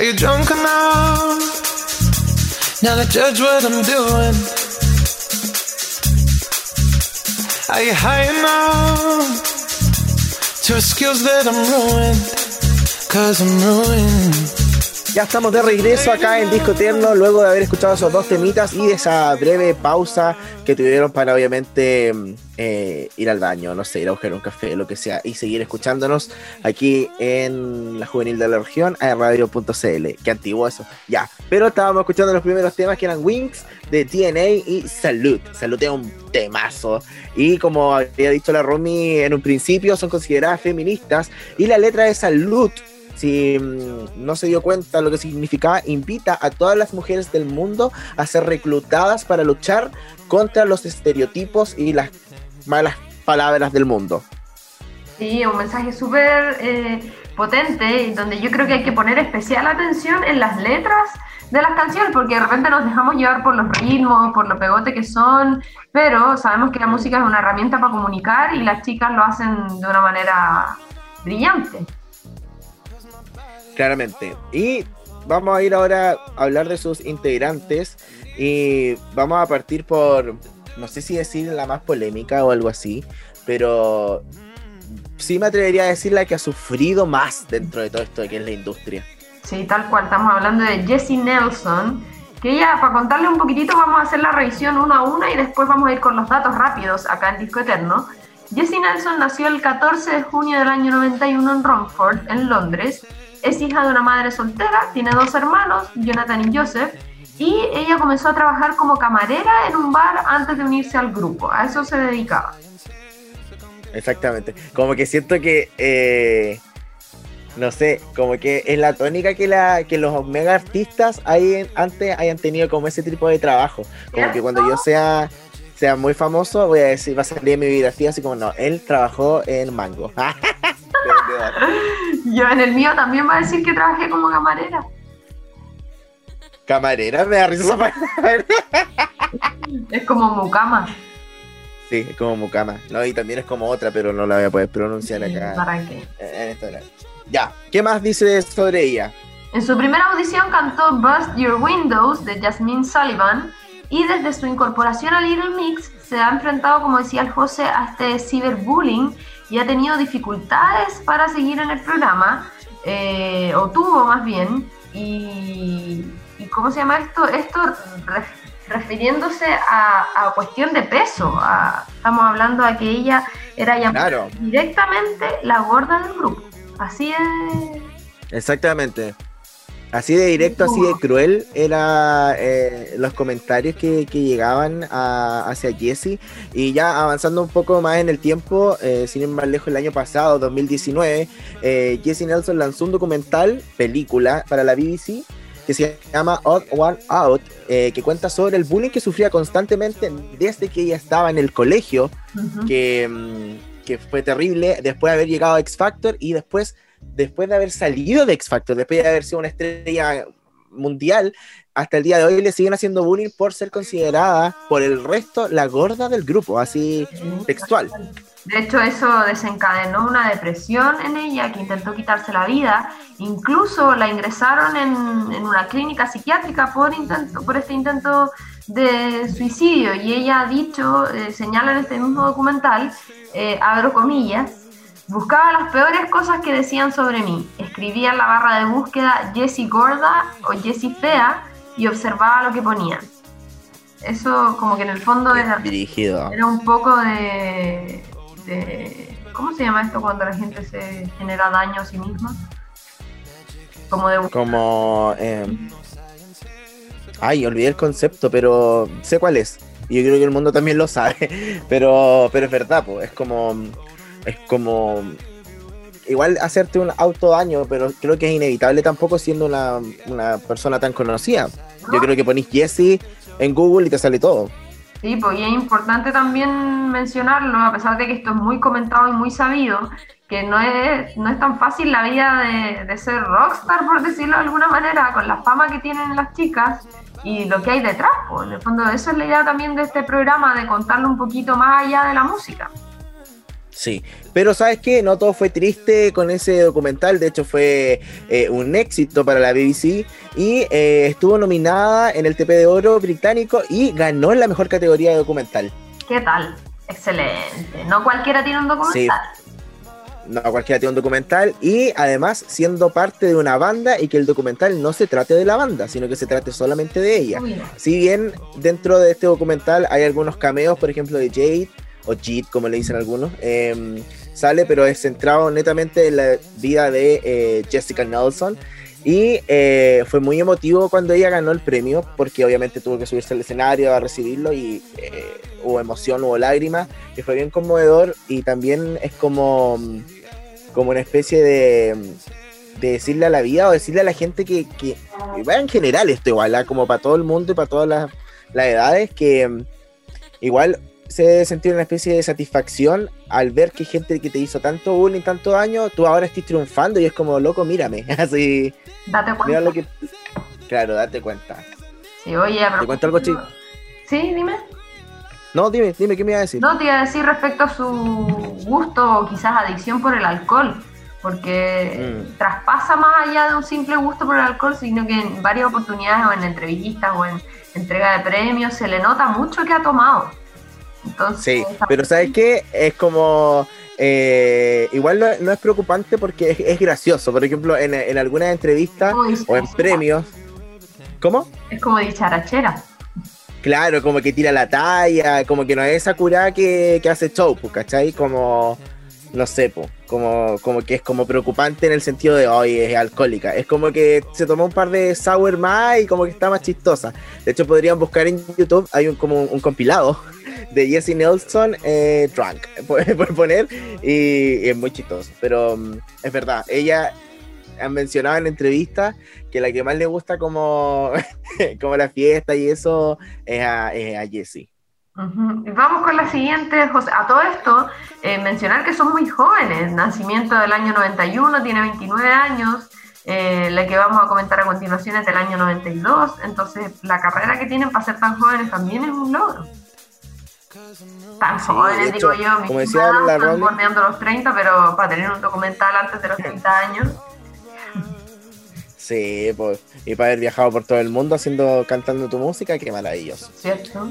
Are you drunk enough now to judge what I'm doing? Are you high enough to excuse that I'm ruined? Cause I'm ruined. Ya estamos de regreso acá en Disco Eterno, luego de haber escuchado esos dos temitas y esa breve pausa que tuvieron para obviamente mm, eh, ir al baño, no sé, ir a buscar un café, lo que sea, y seguir escuchándonos aquí en la Juvenil de la Región, a radio.cl. Qué antiguo eso, ya. Pero estábamos escuchando los primeros temas que eran Wings de TNA y Salud. Salud es un temazo. Y como había dicho la Romy en un principio, son consideradas feministas. Y la letra de Salud si mm, no se dio cuenta lo que significaba, invita a todas las mujeres del mundo a ser reclutadas para luchar contra los estereotipos y las malas palabras del mundo. Sí, un mensaje súper eh, potente, donde yo creo que hay que poner especial atención en las letras de las canciones, porque de repente nos dejamos llevar por los ritmos, por lo pegote que son, pero sabemos que la música es una herramienta para comunicar y las chicas lo hacen de una manera brillante claramente. Y vamos a ir ahora a hablar de sus integrantes y vamos a partir por, no sé si decir la más polémica o algo así, pero sí me atrevería a decir la que ha sufrido más dentro de todo esto que es la industria. Sí, tal cual, estamos hablando de Jessie Nelson, que ya para contarle un poquitito vamos a hacer la revisión uno a una y después vamos a ir con los datos rápidos acá en Disco Eterno. Jessie Nelson nació el 14 de junio del año 91 en Romford, en Londres, es hija de una madre soltera, tiene dos hermanos, Jonathan y Joseph, y ella comenzó a trabajar como camarera en un bar antes de unirse al grupo. A eso se dedicaba. Exactamente. Como que siento que, eh, no sé, como que es la tónica que, la, que los mega artistas hay, antes hayan tenido como ese tipo de trabajo. Como que cuando yo sea sea muy famoso, voy a decir, va a salir mi biografía así como, no, él trabajó en Mango. Yo en el mío también va a decir que trabajé como camarera. Camarera, me da risa Es como mucama. Sí, es como mucama. No, y también es como otra, pero no la voy a poder pronunciar acá. ¿Para qué? ya, ¿qué más dice sobre ella? En su primera audición cantó Bust Your Windows de Jasmine Sullivan y desde su incorporación a Little Mix se ha enfrentado, como decía el José, a este ciberbullying y ha tenido dificultades para seguir en el programa, eh, o tuvo más bien, y, ¿cómo se llama esto? Esto refiriéndose a, cuestión de peso, estamos hablando a que ella era llamada directamente la gorda del grupo, así es. Exactamente. Así de directo, así de cruel, eran eh, los comentarios que, llegaban hacia Jesse. Y ya avanzando un poco más en el tiempo, eh, sin ir más lejos, el año pasado, 2019, eh, Jesse Nelson lanzó un documental, película, para la BBC, que se llama Odd One Out, que cuenta sobre el bullying que sufría constantemente desde que ella estaba en el colegio, que, mm, que fue terrible, después de haber llegado a X Factor y después después de haber salido de X Factor, después de haber sido una estrella mundial, hasta el día de hoy le siguen haciendo bullying por ser considerada por el resto la gorda del grupo, así textual. De hecho, eso desencadenó una depresión en ella que intentó quitarse la vida. Incluso la ingresaron en, una clínica psiquiátrica por, intento, por este intento de suicidio. Y ella ha dicho, eh, señala en este mismo documental, eh, abro comillas, Buscaba las peores cosas que decían sobre mí. Escribía en la barra de búsqueda Jessie gorda o Jessie fea y observaba lo que ponían. Eso como que en el fondo era, Dirigido. era un poco de, ¿Cómo se llama esto cuando la gente se genera daño a sí misma? Como de... Como... Eh, ay, olvidé el concepto, pero sé cuál es. Y yo creo que el mundo también lo sabe. Pero, pero es verdad, pues, es como es como igual hacerte un autodaño, pero creo que es inevitable tampoco siendo una, persona tan conocida. Yo creo que ponís Jesse en Google y te sale todo. Sí, pues y es importante también mencionarlo, a pesar de que esto es muy comentado y muy sabido, que no es, no es tan fácil la vida de, de ser rockstar, por decirlo de alguna manera, con la fama que tienen las chicas y lo que hay detrás. Pues. En el fondo, eso es la idea también de este programa, de contarlo un poquito más allá de la música. Sí, pero sabes qué, no todo fue triste con ese documental, de hecho fue eh, un éxito para la BBC y eh, estuvo nominada en el TP de Oro británico y ganó en la mejor categoría de documental. ¿Qué tal? Excelente. No cualquiera tiene un documental. No cualquiera tiene un documental y además siendo parte de una banda y que el documental no se trate de la banda, sino que se trate solamente de ella. Si bien dentro de este documental hay algunos cameos, por ejemplo, de Jade o Jeet, como le dicen algunos, em, sale, pero es centrado netamente en la vida de eh, Jessica Nelson. Y eh, fue muy emotivo cuando ella ganó el premio, porque obviamente tuvo que subirse al escenario a recibirlo y eh, hubo emoción, hubo lágrimas, que fue bien conmovedor y también es como, como una especie de, de decirle a la vida o decirle a la gente que, que, va en general esto igual, ¿ah? como para todo el mundo y para todas las, las edades, que igual se debe sentir una especie de satisfacción al ver que gente que te hizo tanto bullying, tanto daño, tú ahora estás triunfando y es como, loco, mírame. Así. Date cuenta. lo que... Claro, date cuenta. Sí, oye, ¿Te cuento algo chico? Sí, dime. No, dime, dime, ¿qué me iba a decir? No, te iba a decir respecto a su gusto o quizás adicción por el alcohol, porque mm. traspasa más allá de un simple gusto por el alcohol, sino que en varias oportunidades o en entrevistas o en entrega de premios se le nota mucho que ha tomado sí, pero ¿sabes qué? Es como... Eh, igual no, es preocupante porque es, gracioso. Por ejemplo, en, en algunas entrevistas o en premios. ¿Cómo? Es como dicharachera. Claro, como que tira la talla, como que no es esa cura que, que hace show, pues, ¿cachai? Como, no sé, como, como que es como preocupante en el sentido de, hoy es alcohólica. Es como que se tomó un par de sour más y como que está más chistosa. De hecho, podrían buscar en YouTube, hay un, como un compilado de Jessie Nelson, eh, Drunk, por, poner, y, es muy chistoso. Pero mm, es verdad, ella ha mencionado en entrevistas que la que más le gusta como, como la fiesta y eso es a, a Jessie. Vamos con la siguiente, José. A todo esto, eh, mencionar que son muy jóvenes. Nacimiento del año 91, tiene 29 años. Eh, la que vamos a comentar a continuación es del año 92. Entonces, la carrera que tienen para ser tan jóvenes también es un logro. Tan jóvenes, digo yo, como decía la están bordeando los 30, pero para tener un documental antes de los 30 años. Sí, pues, y para haber viajado por todo el mundo haciendo, cantando tu música, qué maravilloso. ¿Cierto?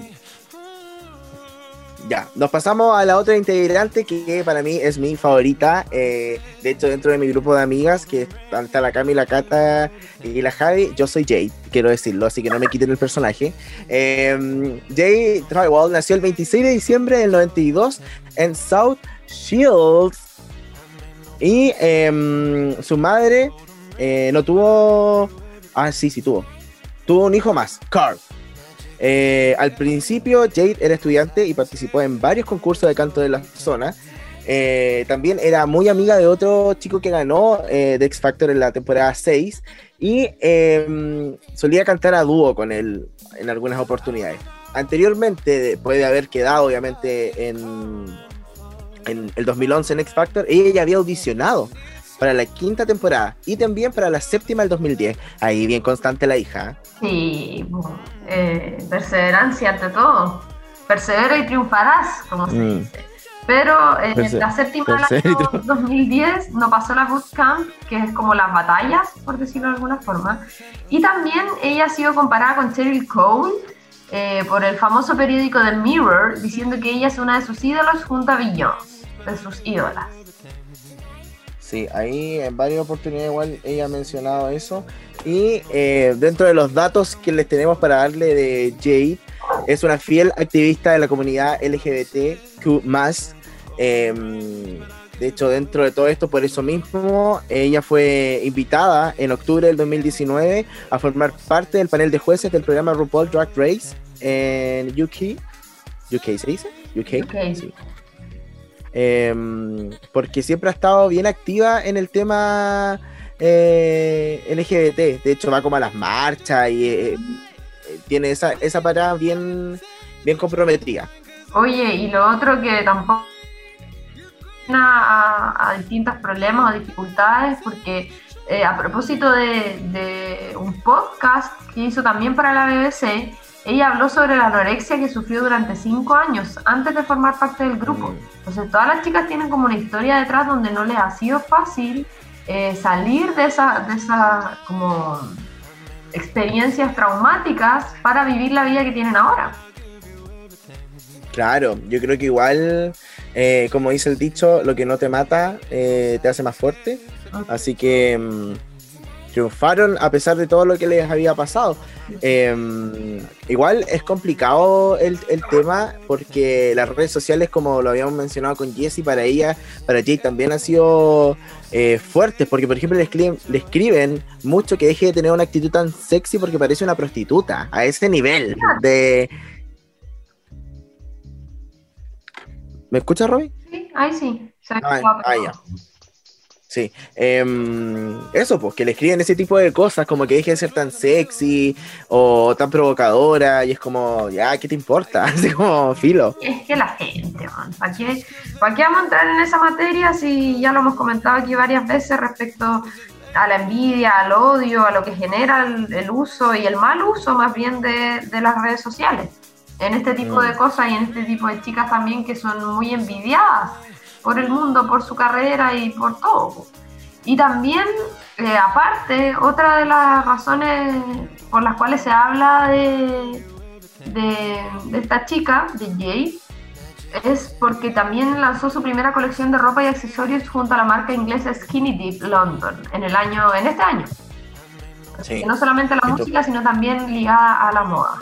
Ya, nos pasamos a la otra integrante que para mí es mi favorita. Eh, de hecho, dentro de mi grupo de amigas, que están la Cami, la Cata y la Javi, yo soy Jade, quiero decirlo, así que no me quiten el personaje. Eh, Jade Trywall nació el 26 de diciembre del 92 en South Shields. Y em, su madre eh, no tuvo. Ah, sí, sí tuvo. Tuvo un hijo más, Carl. Eh, al principio, Jade era estudiante y participó en varios concursos de canto de la zona. Eh, también era muy amiga de otro chico que ganó eh, de X Factor en la temporada 6 y em, solía cantar a dúo con él en algunas oportunidades. Anteriormente, puede haber quedado obviamente en, en el 2011 en X Factor, ella ya había audicionado para la quinta temporada y también para la séptima del 2010. Ahí bien constante la hija. Sí, eh, perseverancia ante todo. Persevera y triunfarás, como se mm. dice. Pero en eh, la séptima del año 2010 no pasó la bootcamp, que es como las batallas, por decirlo de alguna forma. Y también ella ha sido comparada con Cheryl Cole eh, por el famoso periódico The Mirror, diciendo que ella es una de sus ídolos junto a Beyoncé, de sus ídolas. Sí, ahí en varias oportunidades igual ella ha mencionado eso. Y eh, dentro de los datos que les tenemos para darle de Jade, es una fiel activista de la comunidad LGBTQ. Em, de hecho, dentro de todo esto, por eso mismo, ella fue invitada en octubre del 2019 a formar parte del panel de jueces del programa RuPaul Drag Race en UK. ¿UK se dice? UK. Sí. Em, porque siempre ha estado bien activa en el tema eh, LGBT. De hecho, va como a las marchas y eh, eh, tiene esa, esa parada bien, bien comprometida. Oye, y lo otro que tampoco a, a distintos problemas o dificultades, porque a propósito de, de, un podcast que hizo también para la BBC, ella habló sobre la anorexia que sufrió durante cinco años antes de formar parte del grupo. Mm. Entonces todas las chicas tienen como una historia detrás donde no les ha sido fácil eh, salir de esa, de esa como experiencias traumáticas para vivir la vida que tienen ahora. Claro, yo creo que igual, eh, como dice el dicho, lo que no te mata eh, te hace más fuerte. Así que mm, triunfaron a pesar de todo lo que les había pasado. Eh, igual es complicado el, el tema porque las redes sociales, como lo habíamos mencionado con Jessie, para ella, para Jay también han sido eh, fuertes, porque por ejemplo le escriben, le escriben mucho que deje de tener una actitud tan sexy porque parece una prostituta, a ese nivel de... ¿Me escuchas, Robbie? Sí, ahí sí. Ah, ah, ya. Sí, em, eso, pues que le escriben ese tipo de cosas, como que deje de ser tan sexy o tan provocadora, y es como, ya, ¿qué te importa? Así como, filo. Es que la gente, man, ¿para qué, ¿para qué vamos a entrar en esa materia si ya lo hemos comentado aquí varias veces respecto a la envidia, al odio, a lo que genera el, el uso y el mal uso más bien de, de las redes sociales? En este tipo Mm. de cosas y en este tipo de chicas también que son muy envidiadas por el mundo, por su carrera y por todo. Y también, eh, aparte, otra de las razones por las cuales se habla de, de, de esta chica, de Jay, es porque también lanzó su primera colección de ropa y accesorios junto a la marca inglesa Skinny Dip London en el año, en este año. Sí. No solamente la música, sino también ligada a la moda.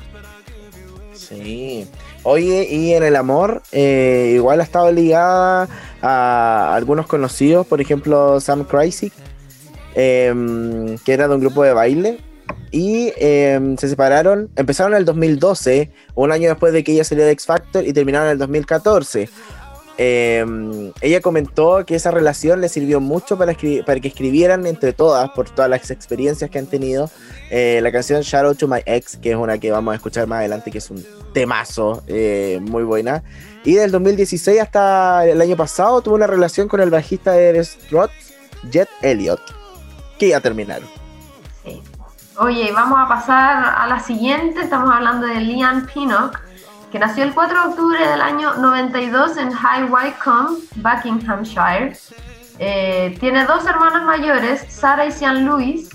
Sí. Oye, y en el amor, eh, igual ha estado ligada a algunos conocidos, por ejemplo, Sam Crazy, em, que era de un grupo de baile, y em, se separaron, empezaron en el 2012, un año después de que ella salió de X Factor, y terminaron en el 2014. Em, ella comentó que esa relación le sirvió mucho para, para que escribieran entre todas, por todas las experiencias que han tenido, eh, la canción Shout Out to My Ex, que es una que vamos a escuchar más adelante, que es un temazo, eh, muy buena. Y del 2016 hasta el año pasado tuvo una relación con el bajista de The Struts, Jet Elliott, que ya terminaron. Sí. Oye, vamos a pasar a la siguiente. Estamos hablando de Liam Pinnock, que nació el 4 de octubre del año 92 en High Wycombe, Buckinghamshire. Eh, tiene dos hermanas mayores, Sarah y Sean Lewis.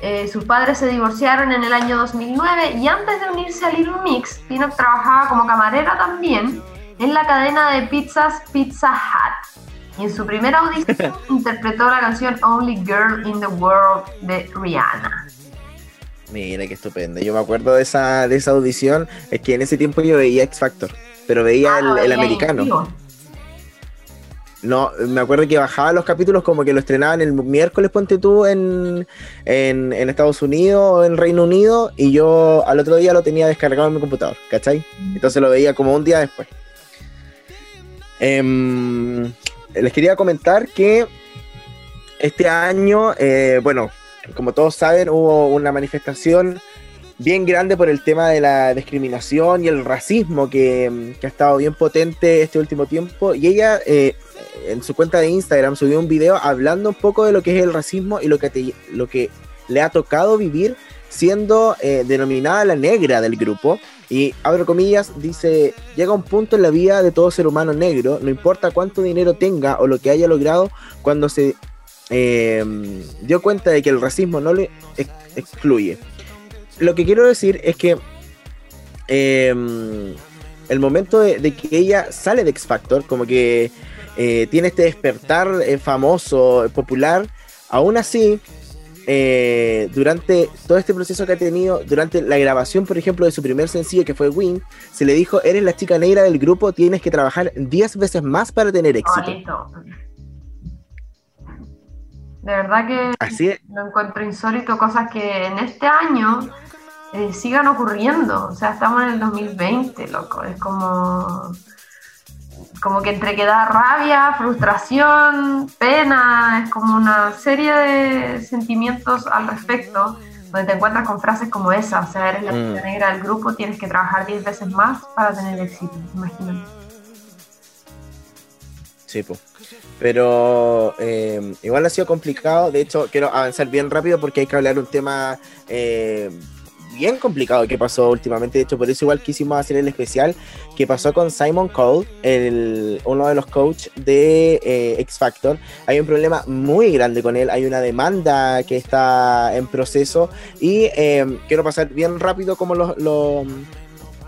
Eh, sus padres se divorciaron en el año 2009 y antes de unirse a Little Mix, Pinnock trabajaba como camarera también en la cadena de pizzas Pizza Hut. Y en su primera audición interpretó la canción Only Girl in the World de Rihanna. Mira qué estupendo. Yo me acuerdo de esa, de esa audición. Es que en ese tiempo yo veía X Factor, pero veía Ah, el, veía americano. No, me acuerdo que bajaba los capítulos como que lo estrenaban el miércoles, ponte tú, en, en, en Estados Unidos o en Reino Unido, y yo al otro día lo tenía descargado en mi computador, ¿cachai? Entonces lo veía como un día después. Em, les quería comentar que este año, eh, bueno, como todos saben, hubo una manifestación bien grande por el tema de la discriminación y el racismo que, ha estado bien potente este último tiempo. Y ella eh, en su cuenta de Instagram subió un video hablando un poco de lo que es el racismo y lo que, te- lo que le ha tocado vivir siendo eh, denominada la negra del grupo. Y abro comillas, dice, llega un punto en la vida de todo ser humano negro, no importa cuánto dinero tenga o lo que haya logrado, cuando se eh, dio cuenta de que el racismo no le ex- excluye. Lo que quiero decir es que eh, el momento de, de que ella sale de X Factor, como que eh, tiene este despertar eh, famoso, popular, aún así, eh, durante todo este proceso que ha tenido, durante la grabación, por ejemplo, de su primer sencillo que fue Win, se le dijo, eres la chica negra del grupo, tienes que trabajar 10 veces más para tener éxito. Igualito. De verdad que Así es, lo encuentro insólito, cosas que en este año eh, sigan ocurriendo. O sea, estamos en el 2020, loco. Es como, como que entre que da rabia, frustración, pena, es como una serie de sentimientos al respecto, donde te encuentras con frases como esa. O sea, eres la Mm. negra del grupo, tienes que trabajar 10 veces más para tener éxito. Imagínate. Sí, po. Pero eh, igual ha sido complicado. De hecho, quiero avanzar bien rápido porque hay que hablar un tema eh, bien complicado que pasó últimamente. De hecho, por eso igual quisimos hacer el especial que pasó con Simon Cole, el, uno de los coaches de eh, X Factor. Hay un problema muy grande con él, hay una demanda que está en proceso y quiero pasar bien rápido como los, los,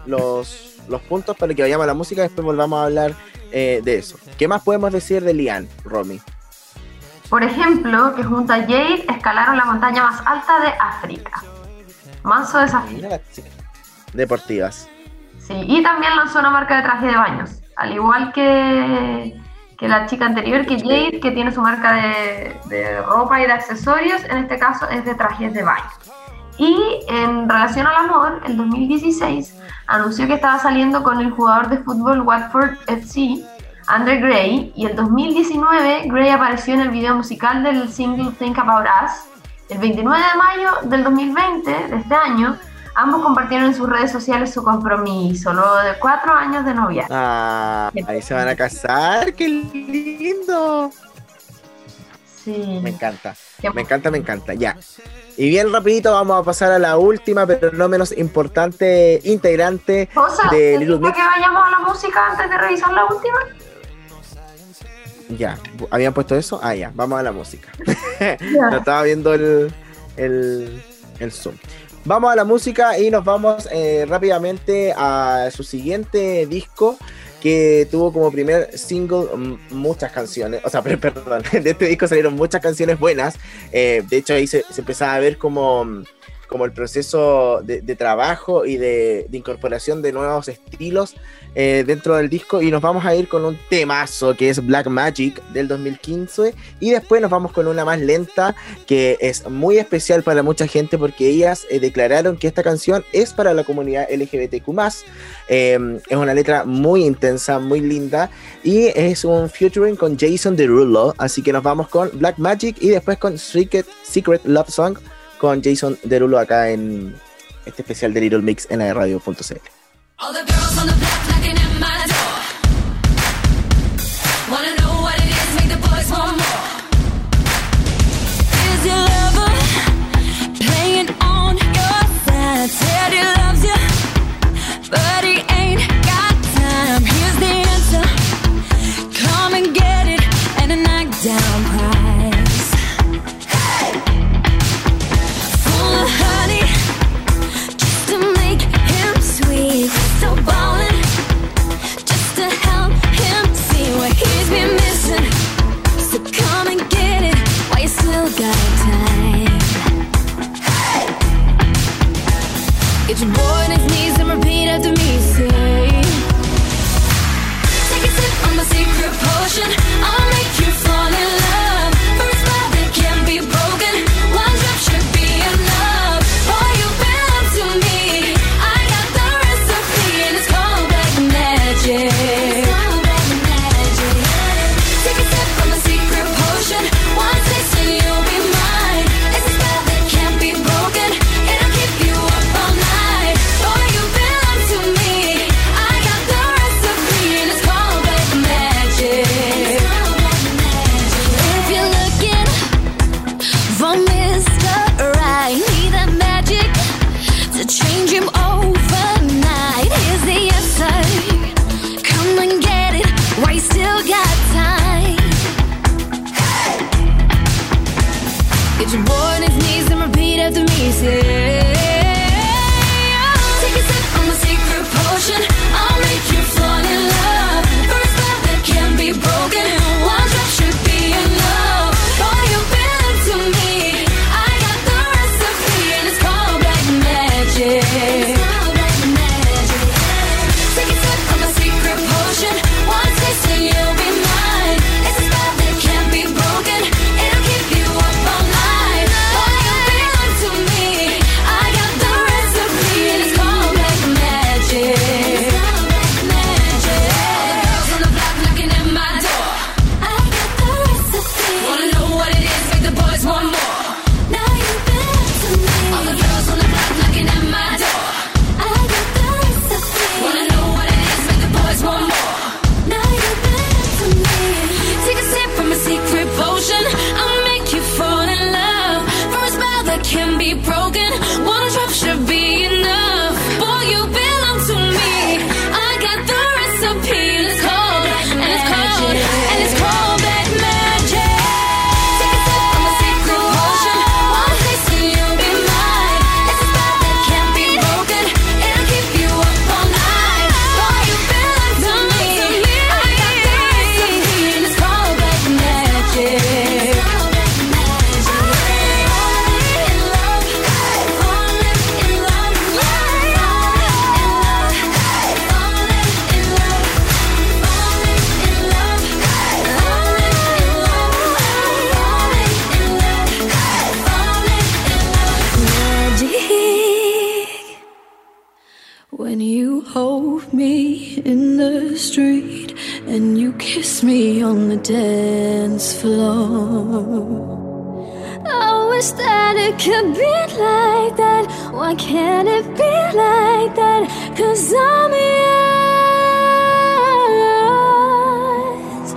los, puntos para que vayamos a la música después volvamos a hablar eh, de eso. ¿Qué más podemos decir de Lian, Romy? Por ejemplo, que junto a Jade escalaron la montaña más alta de África. Manso desafío. Deportivas. Sí, y también lanzó una marca de traje de baños, al igual que, que la chica anterior, que Jade, que tiene su marca de, de ropa y de accesorios, en este caso es de trajes de baño. Y en relación al amor, el 2016 anunció que estaba saliendo con el jugador de fútbol Watford FC, Andre Gray, y el 2019 Gray apareció en el video musical del single Think About Us. El 29 de mayo del 2020, de este año, ambos compartieron en sus redes sociales su compromiso, luego de cuatro años de novia. Ah, ahí se van a casar, qué lindo. Sí. Me encanta, me encanta, me encanta, ya. Y bien rapidito vamos a pasar a la última, pero no menos importante, integrante de Little Mix. que vayamos a la música antes de revisar la última? Ya, ¿habían puesto eso? Ah, ya, vamos a la música. no estaba viendo el, el, el, Zoom. Vamos a la música y nos vamos eh, rápidamente a su siguiente disco que tuvo como primer single muchas canciones, o sea, perdón, de este disco salieron muchas canciones buenas, eh, de hecho ahí se, se, empezaba a ver como, como el proceso de, trabajo y de, incorporación de nuevos estilos eh, dentro del disco y nos vamos a ir con un temazo que es Black Magic del 2015 y después nos vamos con una más lenta que es muy especial para mucha gente porque ellas eh, declararon que esta canción es para la comunidad LGBTQ+. Eh, es una letra muy intensa, muy linda y es un featuring con Jason Derulo, así que nos vamos con Black Magic y después con Secret, Love Song con Jason Derulo acá en este especial de Little Mix en la radio.cl. but kiss me on the dance floor. Oh, I wish that it could be like that. Why can't it be like that? Cause I'm yours.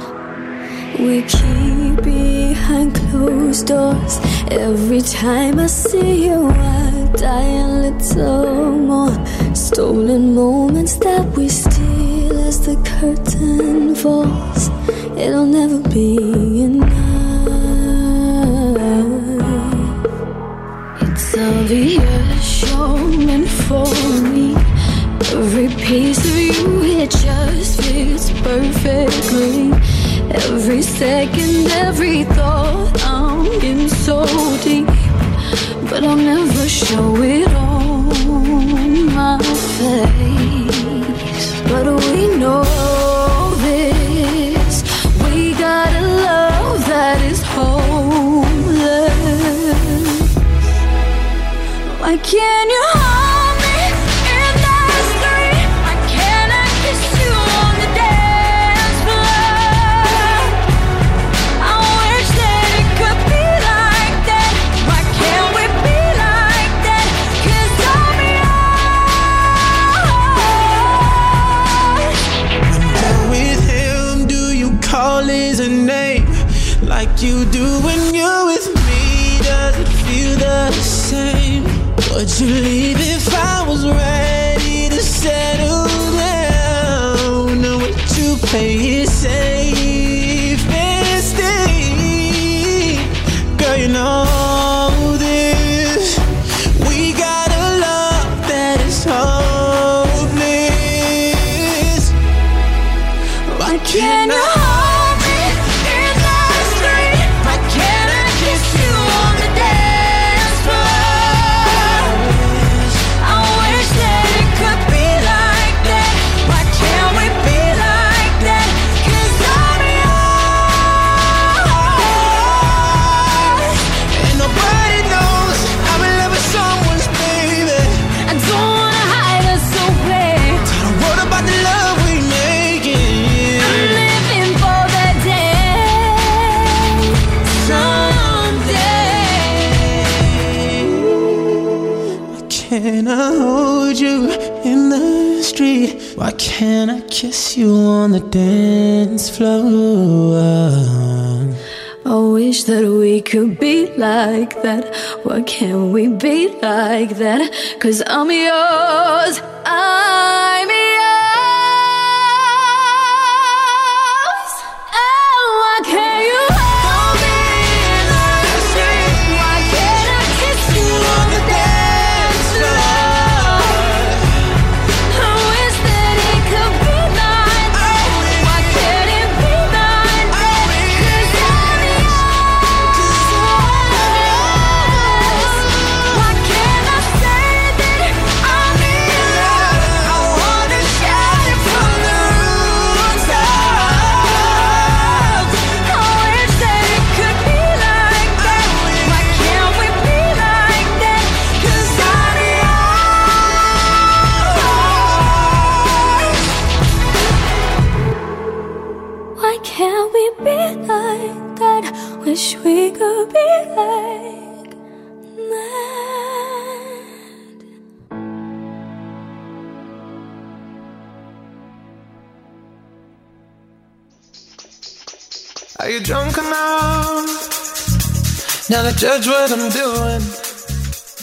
We keep behind closed doors. Every time I see you, I die a little more. Stolen moments that we steal as the curtain falls, it'll never be enough. It's obvious you're for me. Every piece of you, it just fits perfectly. Every second, every thought, I'm in so deep. But I'll never show it on my face. But can't Can I kiss you on the dance floor? I wish that we could be like that. Why can't we be like that? Cause I'm yours. I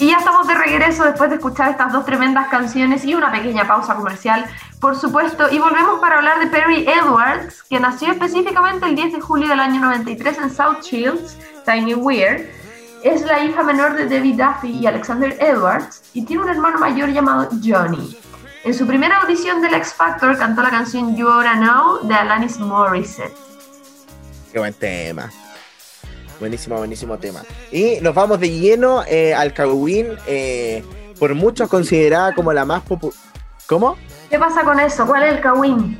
Y ya estamos de regreso después de escuchar estas dos tremendas canciones y una pequeña pausa comercial, por supuesto, y volvemos para hablar de Perry Edwards, que nació específicamente el 10 de julio del año 93 en South Shields, Tiny Weir. Es la hija menor de David Duffy y Alexander Edwards y tiene un hermano mayor llamado Johnny. En su primera audición del X Factor cantó la canción You Oughta Know de Alanis Morissette. Qué buen tema. Buenísimo, buenísimo tema. Y nos vamos de lleno eh, al Kawin, eh, por muchos considerada como la más popular. ¿Cómo? ¿Qué pasa con eso? ¿Cuál es el Kawin?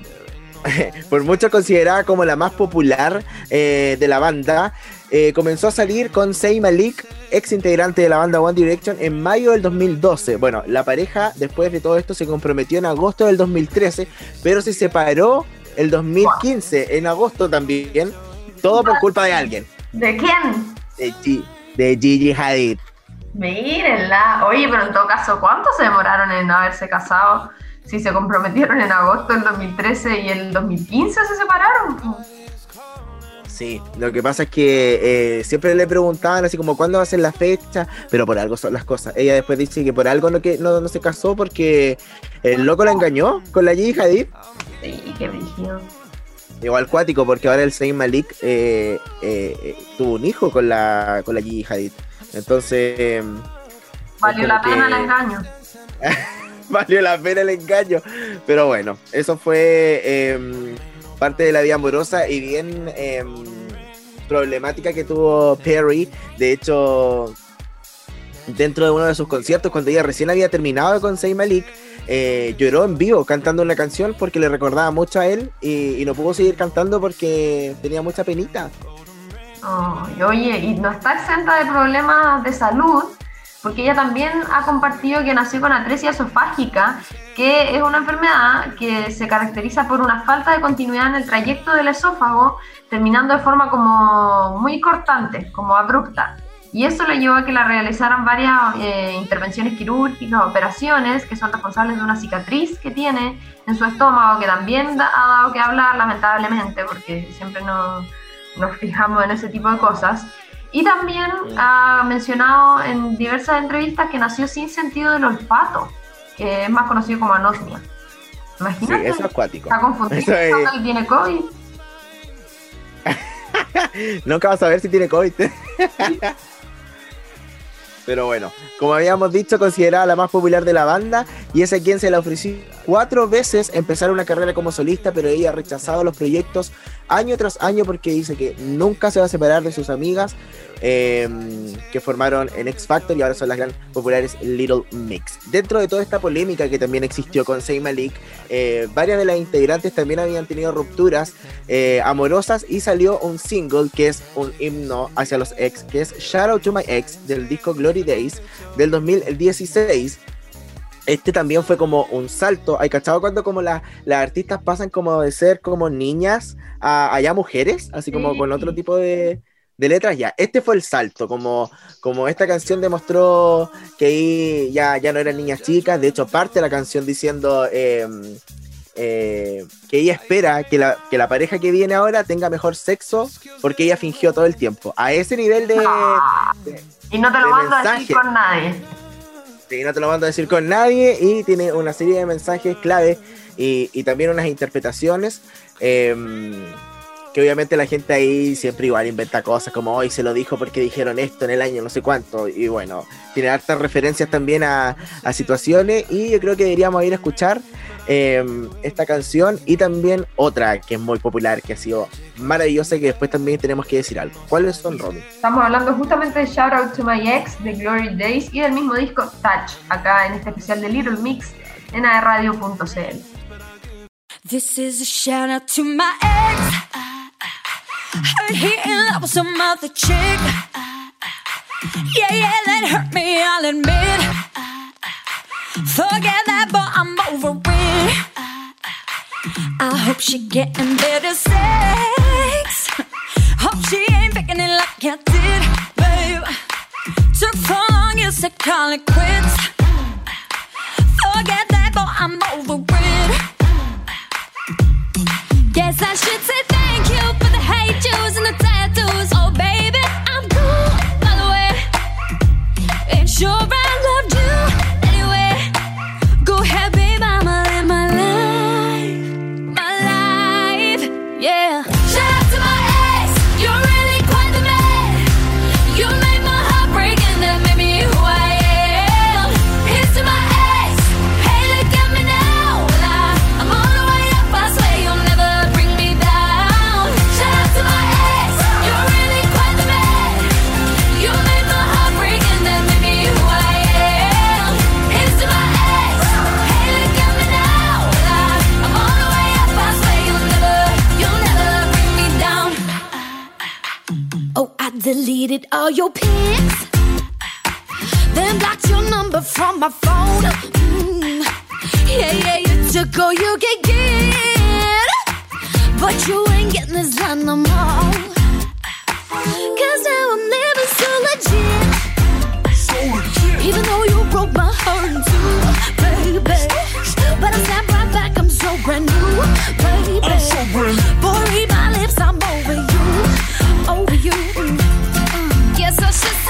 por muchos considerada como la más popular eh, de la banda, eh, comenzó a salir con Zayn Malik, ex integrante de la banda One Direction, en mayo del 2012. Bueno, la pareja después de todo esto se comprometió en agosto del 2013, pero se separó el 2015, en agosto también, todo por culpa de alguien, ¿De quién? de, Gi- de Gigi Hadid. Mírenla. Oye, pero en todo caso, ¿cuánto se demoraron en haberse casado? Si se comprometieron en agosto del 2013 y el 2015 se separaron. Sí, lo que pasa es que eh, siempre le preguntaban así como cuándo va a ser la fecha, pero por algo son las cosas. Ella después dice que por algo no, que, no, no se casó porque el loco la engañó con la Gigi Hadid. Sí, qué brígido. Igual cuático, porque ahora el Zayn Malik eh, eh, tuvo un hijo con la, con la Gigi Hadid. Entonces, eh, Valió la pena que- el engaño. valió la pena el engaño. Pero bueno, eso fue eh, parte de la vida amorosa y bien eh, problemática que tuvo Perry. De hecho, dentro de uno de sus conciertos, cuando ella recién había terminado con Zayn Malik, eh, lloró en vivo cantando una canción porque le recordaba mucho a él y, y no pudo seguir cantando porque tenía mucha penita. Ay, oye, y no está exenta de problemas de salud, porque ella también ha compartido que nació con atresia esofágica, que es una enfermedad que se caracteriza por una falta de continuidad en el trayecto del esófago, terminando de forma como muy cortante, como abrupta. Y eso le llevó a que la realizaran varias eh, intervenciones quirúrgicas, operaciones, que son responsables de una cicatriz que tiene en su estómago, que también da- ha dado que hablar, lamentablemente, porque siempre nos, nos fijamos en ese tipo de cosas. Y también ha mencionado en diversas entrevistas que nació sin sentido del olfato, que es más conocido como anosmia. Sí, Imagínate, eso es acuático. está confundido Eso es- que tiene COVID. Nunca vas a ver si tiene COVID. Pero bueno, como habíamos dicho, considerada la más popular de la banda y es a quien se le ofreció cuatro veces empezar una carrera como solista, pero ella ha rechazado los proyectos año tras año porque dice que nunca se va a separar de sus amigas eh, que formaron en X Factor y ahora son las gran populares Little Mix. Dentro de toda esta polémica que también existió con Zayn Malik, eh, varias de las integrantes también habían tenido rupturas eh, amorosas y salió un single que es un himno hacia los ex, que es Shout Out to My Ex del disco Glory Days del 2016. Este también fue como un salto. ¿Hay cachado cuando como la- las artistas pasan como de ser como niñas a, a ya mujeres? Así como Sí. con otro tipo de, de letras. Ya, este fue el salto. Como, como esta canción demostró que ahí ya, ya no eran niñas chicas. De hecho, parte la canción diciendo eh, eh, que ella espera que la, que la pareja que viene ahora tenga mejor sexo porque ella fingió todo el tiempo. A ese nivel de... Ah, y no te lo mando a decir con nadie. Sí, no te lo mando a decir con nadie y tiene una serie de mensajes clave y, y también unas interpretaciones. Em, que obviamente la gente ahí siempre igual inventa cosas como hoy se lo dijo porque dijeron esto en el año no sé cuánto y bueno, tiene hartas referencias también a, a situaciones y yo creo que deberíamos ir a escuchar em, esta canción y también otra que es muy popular, que ha sido maravillosa y que después también tenemos que decir algo. ¿Cuáles son, Robin? Estamos hablando justamente de Shout Out to My Ex de Glory Days y del mismo disco Touch, acá en este especial de Little Mix en aerradio.cl. This is a shout out to my ex. Heard he in love with some other chick. Yeah, yeah, that hurt me, I'll admit. Forget that, but I'm over it. I hope she getting better sex. Hope she ain't picking it like I did, babe. Took so long, you said call it quits. Forget that, but I'm over Deleted all your pics, then blocked your number from my phone. Mm. Yeah, yeah, you took all you could get, but you ain't getting this done no more. Cause now I'm living so legit. So legit. Even though you broke my heart in two, baby. But I snap right back, I'm so brand new, baby. I'm so brand new. Boy, read my lips, I'm over you, over you. Just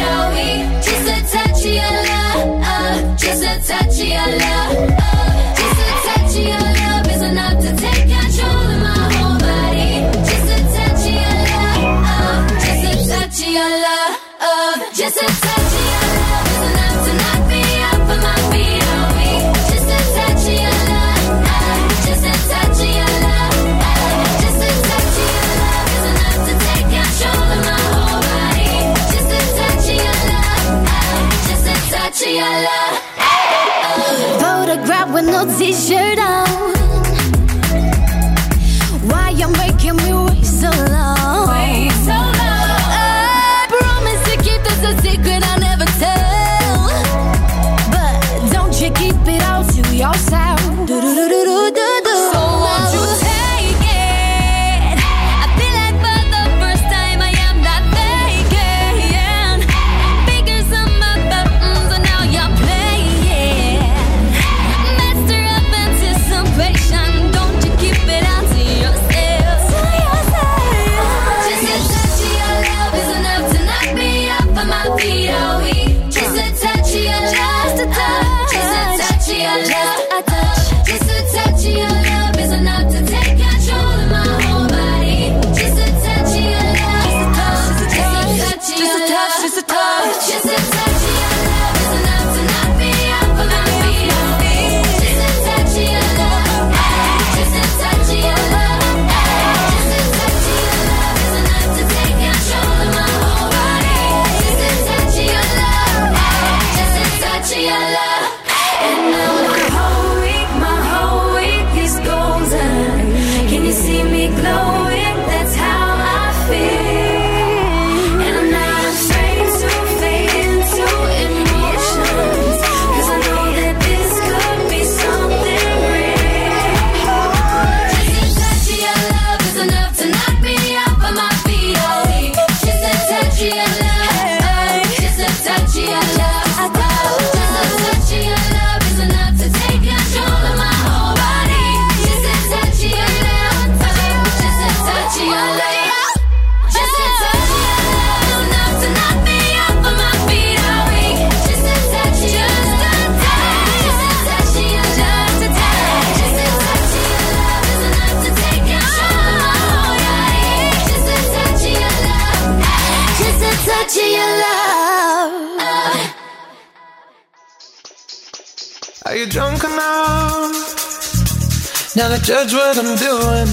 Just a touch of your love, oh, just a touch of your love, oh, just a touch of your love. with no t-shirt on what I'm doing?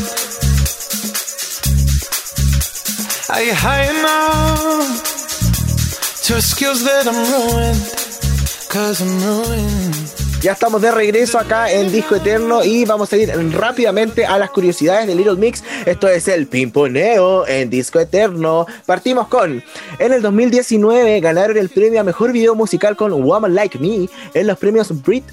Skills that I'm ruined? Cause I'm ruined. Ya estamos de regreso acá en Disco Eterno y vamos a ir rápidamente a las curiosidades de Little Mix. Esto es el Pimponeo en Disco Eterno. Partimos con, en el 2019 ganaron el premio a Mejor Video Musical con Woman Like Me en los premios Brit,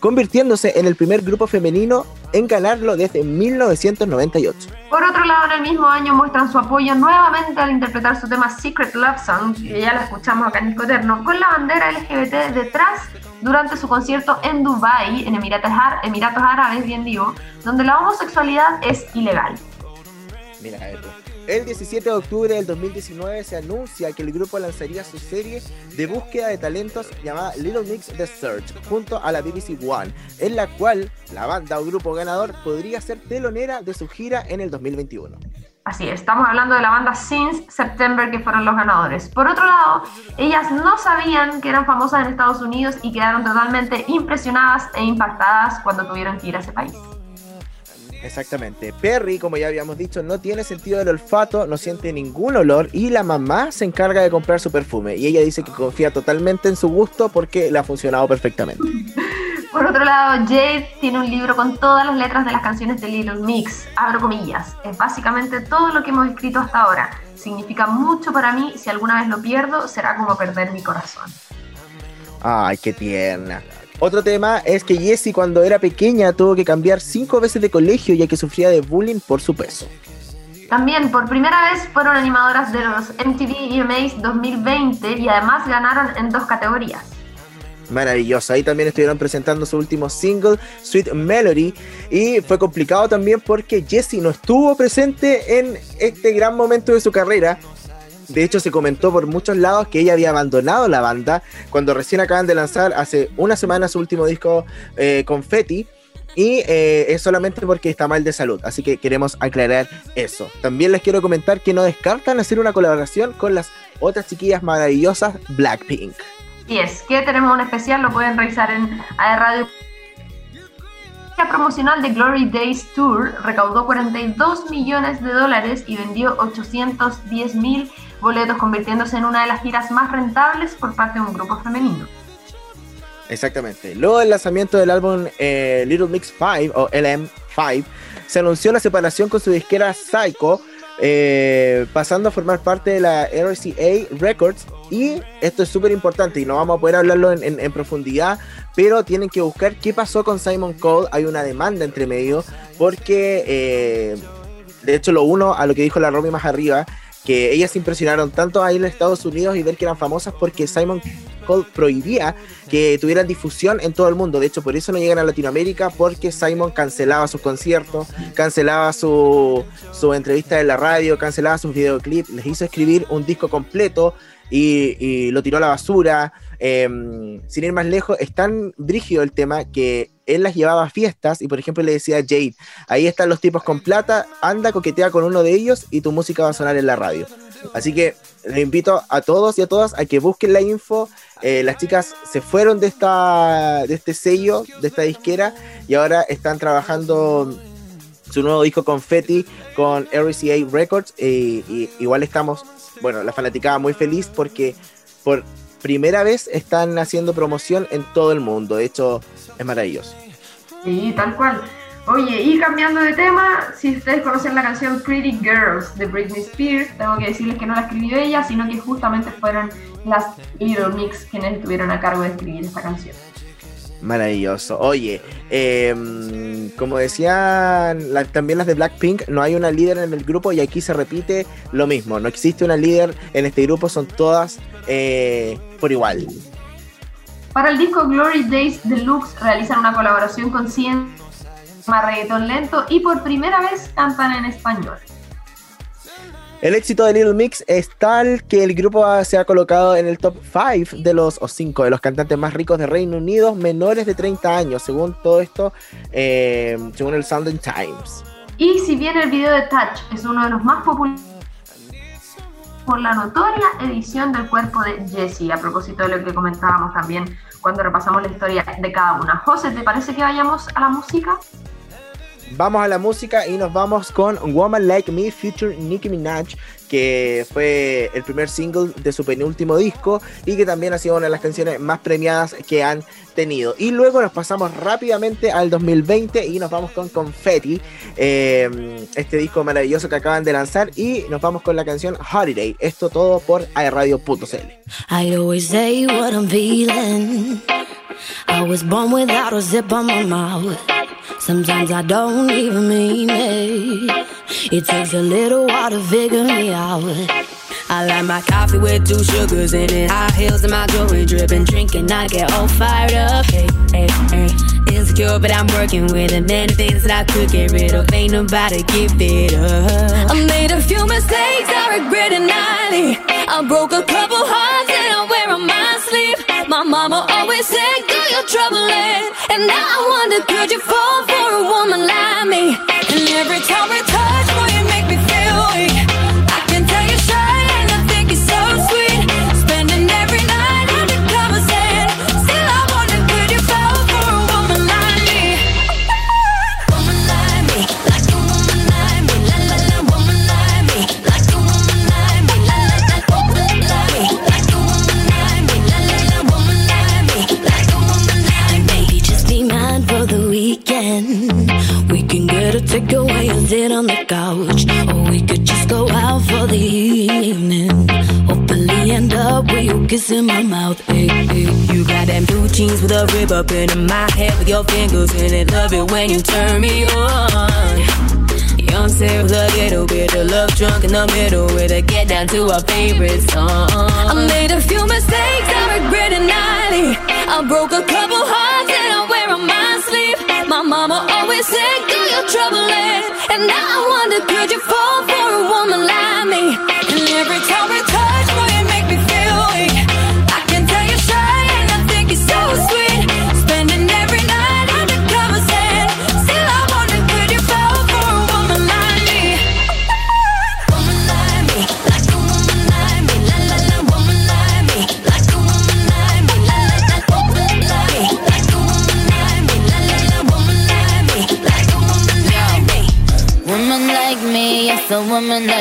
convirtiéndose en el primer grupo femenino en ganarlo desde 1998. Por otro lado, en el mismo año muestran su apoyo nuevamente al interpretar su tema Secret Love Song, que ya lo escuchamos acá en Disco Eterno, con la bandera LGBT detrás durante su concierto en Dubai, en Emiratos, Ar- Emiratos Árabes, bien digo, donde la homosexualidad es ilegal. Mira esto. El 17 de octubre del 2019 se anuncia que el grupo lanzaría su serie de búsqueda de talentos llamada Little Mix The Search junto a la BBC One, en la cual la banda o grupo ganador podría ser telonera de su gira en el 2021. Así es, estamos hablando de la banda Since September que fueron los ganadores. Por otro lado, ellas no sabían que eran famosas en Estados Unidos y quedaron totalmente impresionadas e impactadas cuando tuvieron que ir a ese país. Exactamente. Perry, como ya habíamos dicho, no tiene sentido del olfato, no siente ningún olor y la mamá se encarga de comprar su perfume. Y ella dice que confía totalmente en su gusto porque le ha funcionado perfectamente. Por otro lado, Jade tiene un libro con todas las letras de las canciones de Little Mix. Abro comillas. Es básicamente todo lo que hemos escrito hasta ahora. Significa mucho para mí. Si alguna vez lo pierdo, será como perder mi corazón. Ay, qué tierna. Otro tema es que Jessie cuando era pequeña tuvo que cambiar cinco veces de colegio ya que sufría de bullying por su peso. También por primera vez fueron animadoras de los MTV EMAs 2020 y además ganaron en dos categorías. Maravilloso. Ahí también estuvieron presentando su último single, Sweet Melody. Y fue complicado también porque Jessie no estuvo presente en este gran momento de su carrera. De hecho, se comentó por muchos lados que ella había abandonado la banda cuando recién acaban de lanzar hace una semana su último disco, eh, Confetti. Y eh, es solamente porque está mal de salud. Así que queremos aclarar eso. También les quiero comentar que no descartan hacer una colaboración con las otras chiquillas maravillosas Blackpink. Y es que tenemos un especial, lo pueden revisar en AE Radio. La promocional de Glory Days Tour recaudó 42 millones de dólares y vendió 810 mil boletos, convirtiéndose en una de las giras más rentables por parte de un grupo femenino. Exactamente. Luego del lanzamiento del álbum eh, Little Mix 5 o LM5, se anunció la separación con su disquera Psycho, eh, pasando a formar parte de la RCA Records. Y esto es súper importante y no vamos a poder hablarlo en, profundidad, pero tienen que buscar qué pasó con Simon Cole. Hay una demanda entre medio, porque eh, de hecho lo uno a lo que dijo la Romy más arriba, que ellas impresionaron tanto ahí en Estados Unidos y ver que eran famosas porque Simon Cole prohibía que tuvieran difusión en todo el mundo. De hecho, por eso no llegan a Latinoamérica, porque Simon cancelaba sus conciertos, cancelaba su, su entrevista en la radio, cancelaba sus videoclips, les hizo escribir un disco completo y, lo tiró a la basura. Eh, sin ir más lejos, es tan brígido el tema que él las llevaba a fiestas y, por ejemplo, le decía a Jade: Ahí están los tipos con plata, anda, coquetea con uno de ellos y tu música va a sonar en la radio. Así que les invito a todos y a todas a que busquen la info. Eh, las chicas se fueron de, esta, de este sello, de esta disquera, y ahora están trabajando su nuevo disco Confetti con RCA Records. y igual estamos, bueno, la fanaticada muy feliz porque por primera vez están haciendo promoción en todo el mundo. De hecho, es maravilloso. Sí, tal cual. Oye, y cambiando de tema, si ustedes conocen la canción Pretty Girls de Britney Spears, tengo que decirles que no la escribió ella, sino que justamente fueron las Little Mix quienes estuvieron a cargo de escribir esta canción. Maravilloso. Oye, eh, como decían también las de Blackpink, no hay una líder en el grupo y aquí se repite lo mismo. No existe una líder en este grupo, son todas eh, por igual. Para el disco Glory Days Deluxe realizan una colaboración con 100 más reggaetón lento y por primera vez cantan en español. El éxito de Little Mix es tal que el grupo se ha colocado en el top 5 de los, o 5 de los cantantes más ricos de Reino Unido, menores de 30 años, según todo esto, eh, según el Sunday Times. Y si bien el video de Touch es uno de los más populares, por la notoria edición del cuerpo de Jessie, a propósito de lo que comentábamos también cuando repasamos la historia de cada una. José, ¿te parece que vayamos a la música? Vamos a la música y nos vamos con Woman Like Me feature Nicki Minaj, que fue el primer single de su penúltimo disco y que también ha sido una de las canciones más premiadas que han tenido. Y luego nos pasamos rápidamente al 2020 y nos vamos con Confetti, eh, este disco maravilloso que acaban de lanzar y nos vamos con la canción Holiday. Esto todo por airradio.cl. I always say what I'm feeling. I was born without a zip on my mouth. Sometimes I don't even mean it. It takes a little while to figure me. I like my coffee with two sugars in it. High heels and my jewelry dripping. Drinking, I get all fired up. Hey, hey, hey. Insecure, but I'm working with it. Many things that I could get rid of. Ain't nobody give it up. I made a few mistakes, I regret it nightly. I broke a couple hearts and I wear on my sleeve. My mama always said, girl, you're troubling. And now I wonder, could you fall for a woman like me? And every time takeaway sit on the couch, or we could just go out for the evening. Hopefully end up with you kissing my mouth. Hey, hey. You got them blue jeans with a rib up in my head with your fingers in it. Love it when you turn me on. Young Sarah, with a little bit of love drunk in the middle with a get down to our favorite song. I made a few mistakes, I regret it nightly. I broke a couple hearts mama always said, girl, you're troubling. And now I wonder, could you fall for a woman like me?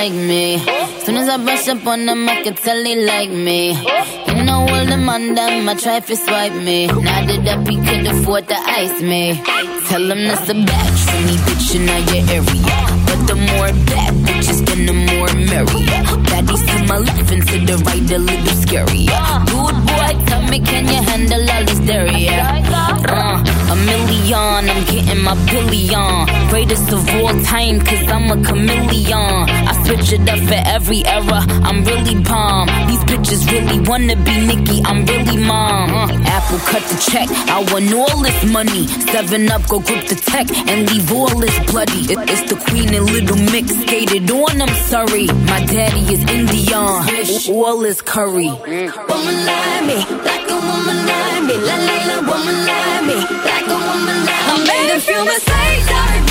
Like me. Soon as I brush up on them, I can tell they like me. You know all them on them, I try to swipe me. Now that up, he could afford to ice me. Tell him that's a batch for me, bitch, in your area. But the more bad bitches, then the more merry. Baddies to my left and to the right, a little scary. Good boy, tell me, can you handle all this dairy? Uh, a million, I'm getting my billion. Greatest of all time, cause I'm a chameleon. I switch it up for every era, I'm really bomb. These bitches really wanna be Nicki, I'm really mom. Uh, Apple cut the check, I want all this money. Seven up, go grip the tech and leave all this bloody. It- it's the queen and little mix, skated on, I'm sorry. My daddy is Indian, all is curry. Like me, like a woman like me, la la la, woman like me, like a woman like me. I made a few mistakes, I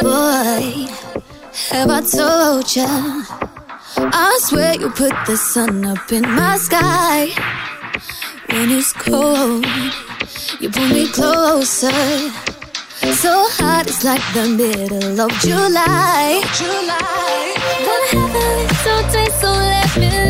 Boy, have I told ya? I swear you put the sun up in my sky. When it's cold, you pull me closer. So hot, it's like the middle of July. July. A taste, so let me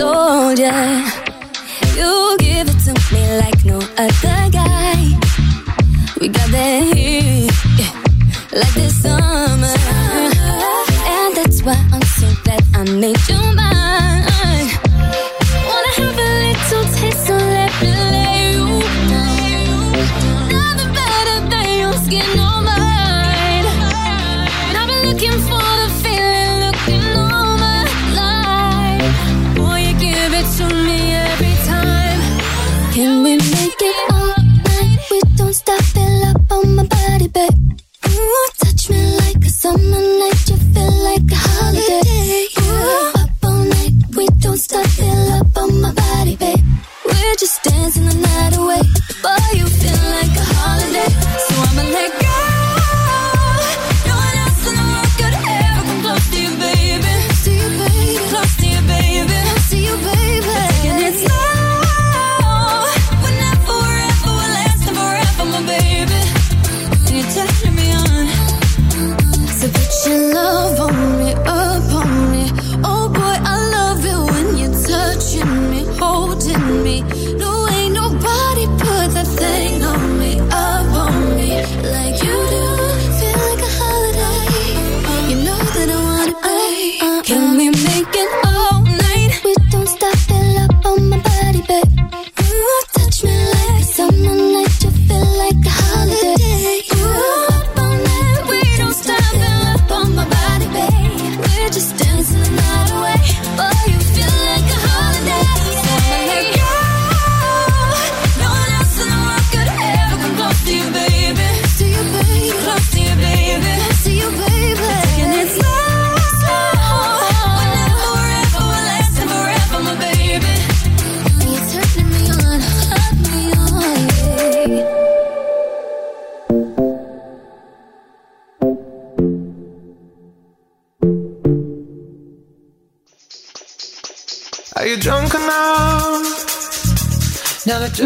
told ya? You give it to me like no other guy. We got that heat, yeah, like this summer. And that's why I'm so glad I made you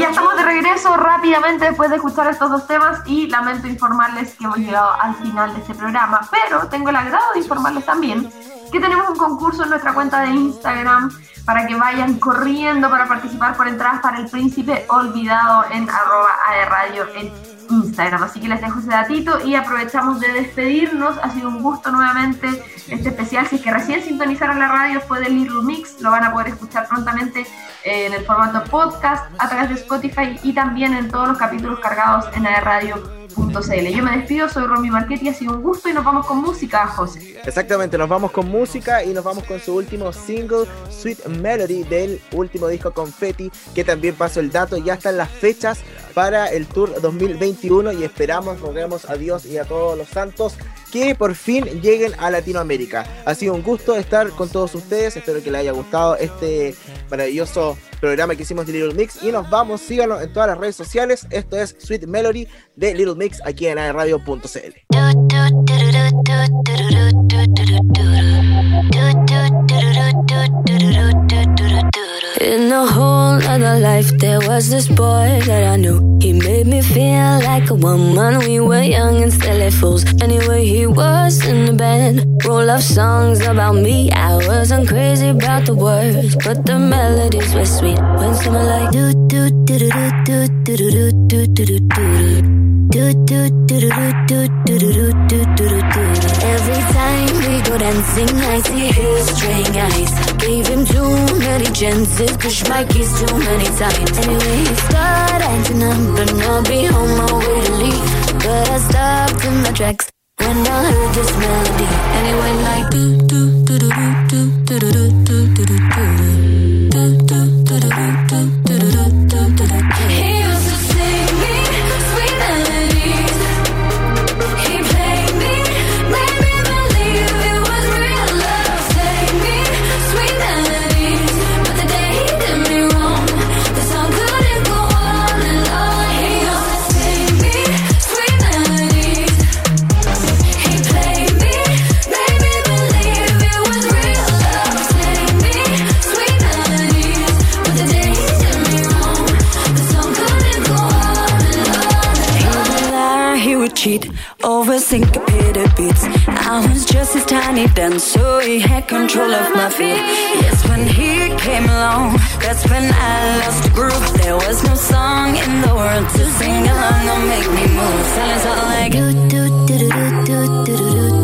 Ya estamos de regreso rápidamente después de escuchar estos dos temas y lamento informarles que hemos llegado al final de este programa, pero tengo el agrado de informarles también que tenemos un concurso en nuestra cuenta de Instagram para que vayan corriendo para participar por entradas para el príncipe olvidado en arroba aerradio en Instagram. Así que les dejo ese datito y aprovechamos de despedirnos. Ha sido un gusto nuevamente este especial. Si es que recién sintonizaron la radio fue del Little Mix, lo van a poder escuchar prontamente eh, en el formato podcast a través de Spotify y también en todos los capítulos cargados en aerradio.cl. Yo me despido, soy Romy Marchetti, ha sido un gusto y nos vamos con música, José. Exactamente, nos vamos con música y nos vamos con su último single, Sweet Melody, del último disco Confetti, que también pasó el dato, ya están las fechas para el Tour 2021 y esperamos, roguemos a Dios y a todos los santos que por fin lleguen a Latinoamérica. Ha sido un gusto estar con todos ustedes, espero que les haya gustado este maravilloso programa que hicimos de Little Mix y nos vamos, síganos en todas las redes sociales, esto es Sweet Melody de Little Mix aquí en aerradio.cl. In a whole other life, there was this boy that. He made me feel like a woman. We were young and silly fools. Anyway, he was in the band. Roll of songs about me. I wasn't crazy about the words, but the melodies were sweet. When someone like do do do do do do do do do do do. Do do do do do do do do do do do do. do do Every time go dancing, I see his straying eyes. Gave him too many chances, push my keys too many times. Anyway, he started acting up, I'll be on my way to leave. But I stopped in my tracks when I heard this melody, went like do do do do do do do do do do do do syncopated beats. I was just his tiny dance, so he had control of my feet. Yes, when he came along, that's when I lost the groove. There was no song in the world to sing along or make me move. Silence all like do do do do do do do